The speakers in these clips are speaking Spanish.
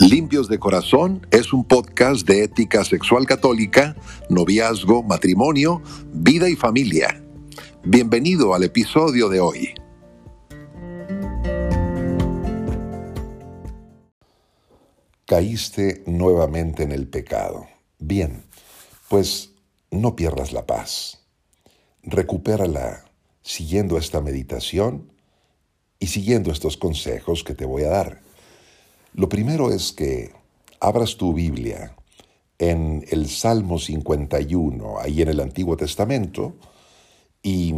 Limpios de Corazón es un podcast de ética sexual católica, noviazgo, matrimonio, vida y familia. Bienvenido al episodio de hoy. Caíste nuevamente en el pecado. Bien, pues no pierdas la paz. Recupérala siguiendo esta meditación y siguiendo estos consejos que te voy a dar. Lo primero es que abras tu Biblia en el Salmo 51, ahí en el Antiguo Testamento, y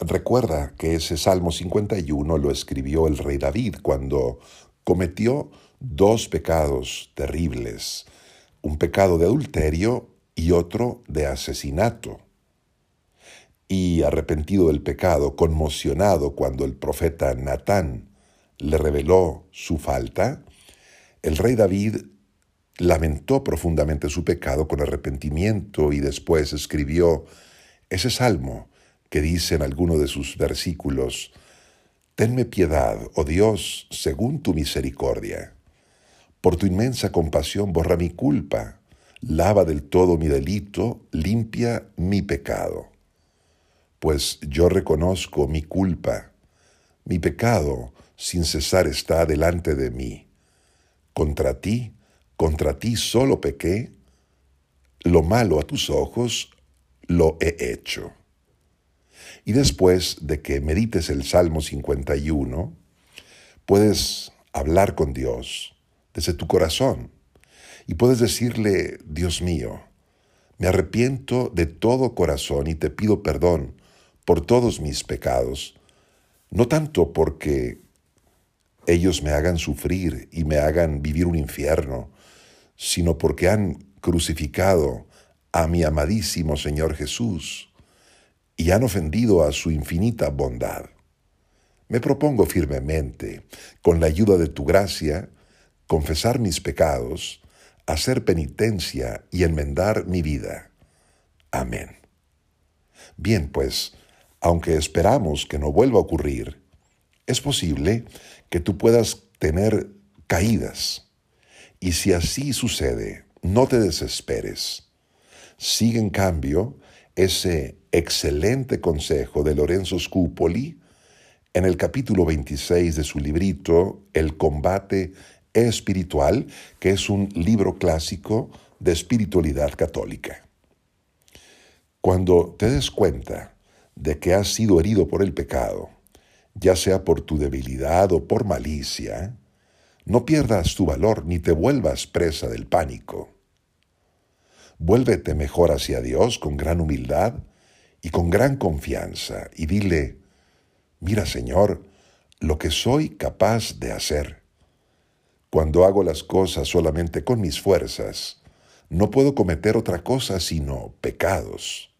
recuerda que ese Salmo 51 lo escribió el rey David cuando cometió dos pecados terribles, un pecado de adulterio y otro de asesinato. Y arrepentido del pecado, conmocionado cuando el profeta Natán le reveló su falta, el rey David lamentó profundamente su pecado con arrepentimiento y después escribió ese salmo que dice en alguno de sus versículos, Tenme piedad, oh Dios, según tu misericordia. Por tu inmensa compasión borra mi culpa, lava del todo mi delito, limpia mi pecado. Pues yo reconozco mi culpa, mi pecado sin cesar está delante de mí contra ti, contra ti solo pequé, lo malo a tus ojos lo he hecho. Y después de que medites el Salmo 51, puedes hablar con Dios desde tu corazón y puedes decirle, Dios mío, me arrepiento de todo corazón y te pido perdón por todos mis pecados, no tanto porque ellos me hagan sufrir y me hagan vivir un infierno, sino porque han crucificado a mi amadísimo Señor Jesús y han ofendido a su infinita bondad. Me propongo firmemente, con la ayuda de tu gracia, confesar mis pecados, hacer penitencia y enmendar mi vida. Amén. Bien, pues, aunque esperamos que no vuelva a ocurrir, es posible que tú puedas tener caídas. Y si así sucede, no te desesperes. Sigue en cambio ese excelente consejo de Lorenzo Scupoli en el capítulo 26 de su librito El combate espiritual, que es un libro clásico de espiritualidad católica. Cuando te des cuenta de que has sido herido por el pecado, ya sea por tu debilidad o por malicia, no pierdas tu valor ni te vuelvas presa del pánico. Vuélvete mejor hacia Dios con gran humildad y con gran confianza y dile, mira Señor, lo que soy capaz de hacer. Cuando hago las cosas solamente con mis fuerzas, no puedo cometer otra cosa sino pecados.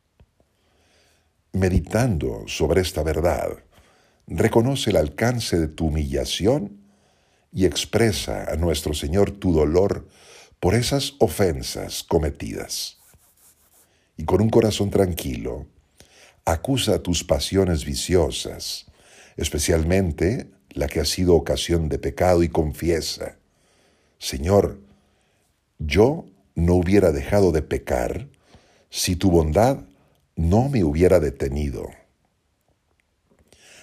Meditando sobre esta verdad, reconoce el alcance de tu humillación y expresa a nuestro Señor tu dolor por esas ofensas cometidas. Y con un corazón tranquilo, acusa tus pasiones viciosas, especialmente la que ha sido ocasión de pecado y confiesa, Señor, yo no hubiera dejado de pecar si tu bondad no me hubiera detenido.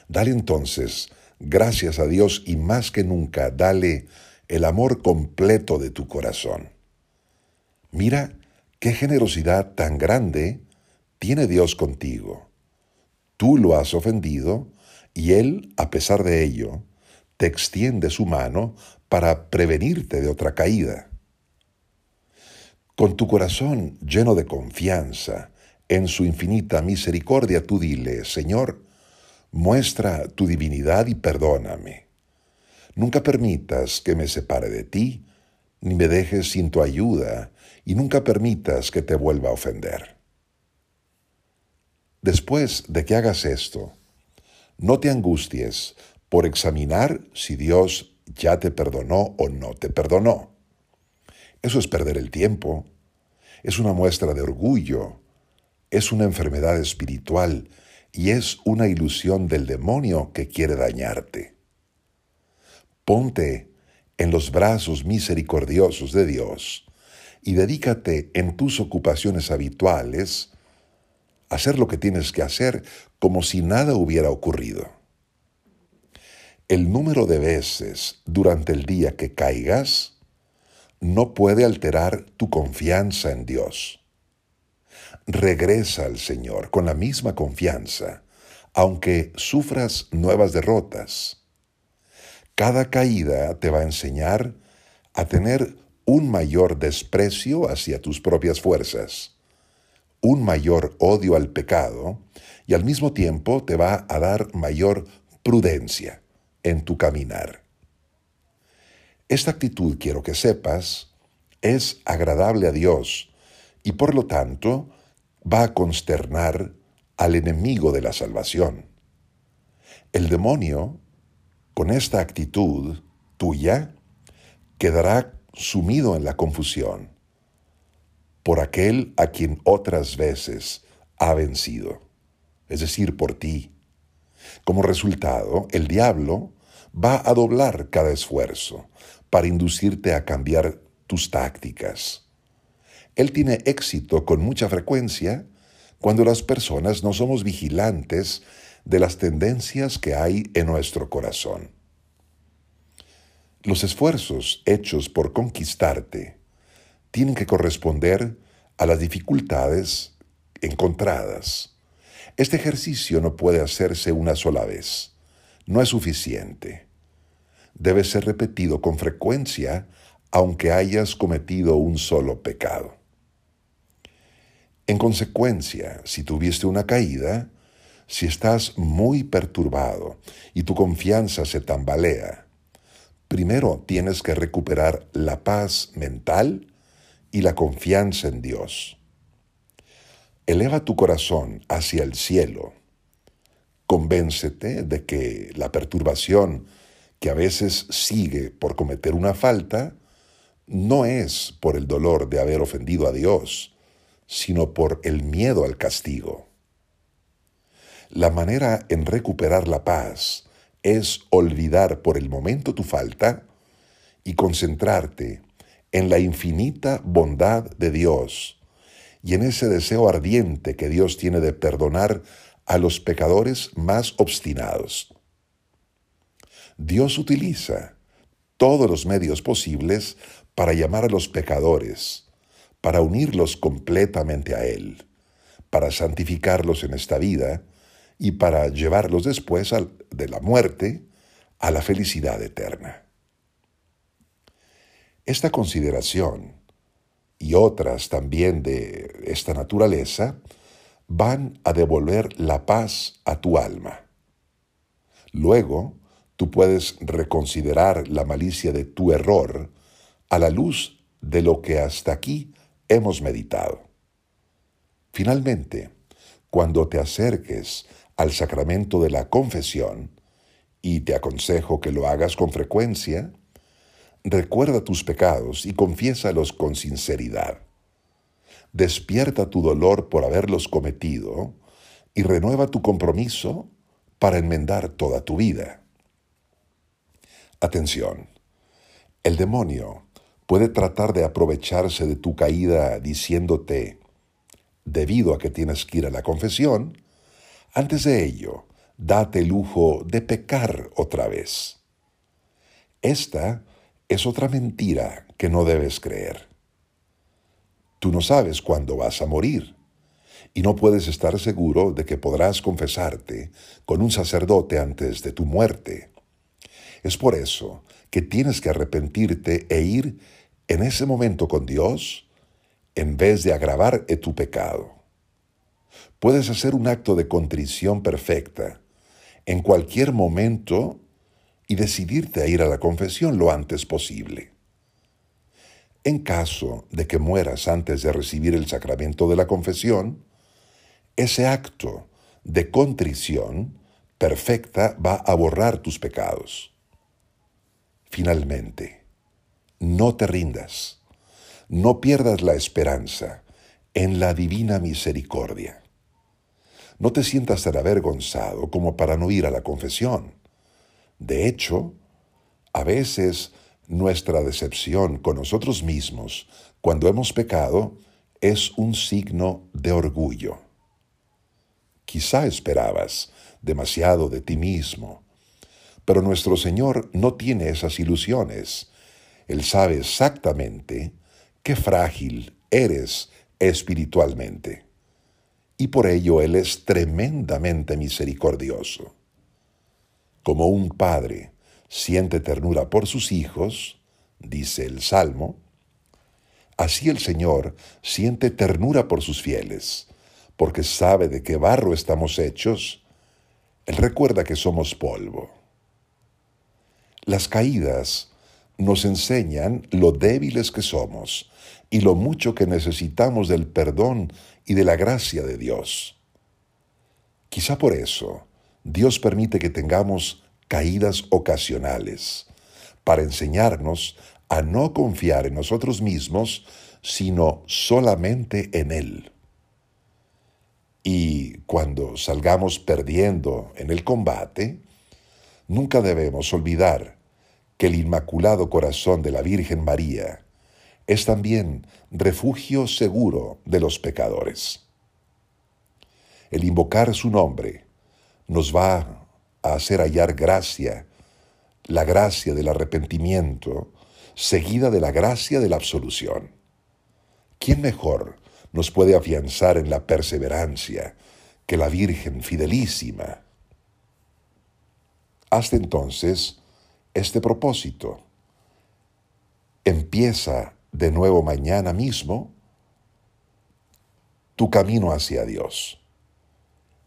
Dale entonces gracias a Dios y más que nunca dale el amor completo de tu corazón. Mira qué generosidad tan grande tiene Dios contigo. Tú lo has ofendido y Él, a pesar de ello, te extiende su mano para prevenirte de otra caída. Con tu corazón lleno de confianza en su infinita misericordia, tú dile, Señor, Muestra tu divinidad y perdóname. Nunca permitas que me separe de ti, ni me dejes sin tu ayuda, y nunca permitas que te vuelva a ofender. Después de que hagas esto, no te angusties por examinar si Dios ya te perdonó o no te perdonó. Eso es perder el tiempo, es una muestra de orgullo, es una enfermedad espiritual y es una ilusión del demonio que quiere dañarte. Ponte en los brazos misericordiosos de Dios y dedícate en tus ocupaciones habituales a hacer lo que tienes que hacer como si nada hubiera ocurrido. El número de veces durante el día que caigas no puede alterar tu confianza en Dios. Regresa al Señor con la misma confianza, aunque sufras nuevas derrotas. Cada caída te va a enseñar a tener un mayor desprecio hacia tus propias fuerzas, un mayor odio al pecado y al mismo tiempo te va a dar mayor prudencia en tu caminar. Esta actitud, quiero que sepas, es agradable a Dios y por lo tanto va a consternar al enemigo de la salvación. El demonio, con esta actitud tuya, quedará sumido en la confusión por aquel a quien otras veces ha vencido, es decir, por ti. Como resultado, el diablo va a doblar cada esfuerzo para inducirte a cambiar tus tácticas. Él tiene éxito con mucha frecuencia cuando las personas no somos vigilantes de las tendencias que hay en nuestro corazón. Los esfuerzos hechos por conquistarte tienen que corresponder a las dificultades encontradas. Este ejercicio no puede hacerse una sola vez. No es suficiente. Debe ser repetido con frecuencia aunque hayas cometido un solo pecado. En consecuencia, si tuviste una caída, si estás muy perturbado y tu confianza se tambalea, primero tienes que recuperar la paz mental y la confianza en Dios. Eleva tu corazón hacia el cielo. Convéncete de que la perturbación que a veces sigue por cometer una falta no es por el dolor de haber ofendido a Dios, sino por el miedo al castigo. La manera en recuperar la paz es olvidar por el momento tu falta y concentrarte en la infinita bondad de Dios y en ese deseo ardiente que Dios tiene de perdonar a los pecadores más obstinados. Dios utiliza todos los medios posibles para llamar a los pecadores para unirlos completamente a Él, para santificarlos en esta vida y para llevarlos después de la muerte a la felicidad eterna. Esta consideración y otras también de esta naturaleza van a devolver la paz a tu alma. Luego, tú puedes reconsiderar la malicia de tu error a la luz de lo que hasta aquí hemos meditado. Finalmente, cuando te acerques al sacramento de la confesión, y te aconsejo que lo hagas con frecuencia, recuerda tus pecados y confiésalos con sinceridad. Despierta tu dolor por haberlos cometido y renueva tu compromiso para enmendar toda tu vida. Atención, el demonio puede tratar de aprovecharse de tu caída diciéndote, debido a que tienes que ir a la confesión, antes de ello, date el lujo de pecar otra vez. Esta es otra mentira que no debes creer. Tú no sabes cuándo vas a morir y no puedes estar seguro de que podrás confesarte con un sacerdote antes de tu muerte. Es por eso que tienes que arrepentirte e ir en ese momento con Dios en vez de agravar tu pecado. Puedes hacer un acto de contrición perfecta en cualquier momento y decidirte a ir a la confesión lo antes posible. En caso de que mueras antes de recibir el sacramento de la confesión, ese acto de contrición perfecta va a borrar tus pecados. Finalmente, no te rindas, no pierdas la esperanza en la divina misericordia. No te sientas tan avergonzado como para no ir a la confesión. De hecho, a veces nuestra decepción con nosotros mismos cuando hemos pecado es un signo de orgullo. Quizá esperabas demasiado de ti mismo, pero nuestro Señor no tiene esas ilusiones. Él sabe exactamente qué frágil eres espiritualmente. Y por ello Él es tremendamente misericordioso. Como un padre siente ternura por sus hijos, dice el Salmo, así el Señor siente ternura por sus fieles, porque sabe de qué barro estamos hechos. Él recuerda que somos polvo. Las caídas nos enseñan lo débiles que somos y lo mucho que necesitamos del perdón y de la gracia de Dios. Quizá por eso Dios permite que tengamos caídas ocasionales, para enseñarnos a no confiar en nosotros mismos, sino solamente en Él. Y cuando salgamos perdiendo en el combate, nunca debemos olvidar que el Inmaculado Corazón de la Virgen María es también refugio seguro de los pecadores. El invocar su nombre nos va a hacer hallar gracia, la gracia del arrepentimiento, seguida de la gracia de la absolución. ¿Quién mejor nos puede afianzar en la perseverancia que la Virgen fidelísima? Hasta entonces este propósito. Empieza de nuevo mañana mismo tu camino hacia Dios.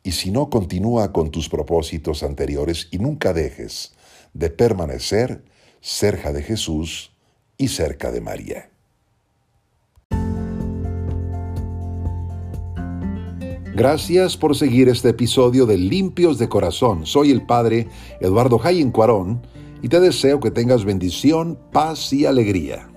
Y si no, continúa con tus propósitos anteriores y nunca dejes de permanecer cerca de Jesús y cerca de María. Gracias por seguir este episodio de Limpios de Corazón. Soy el Padre Eduardo Jayen Cuarón y te deseo que tengas bendición, paz y alegría.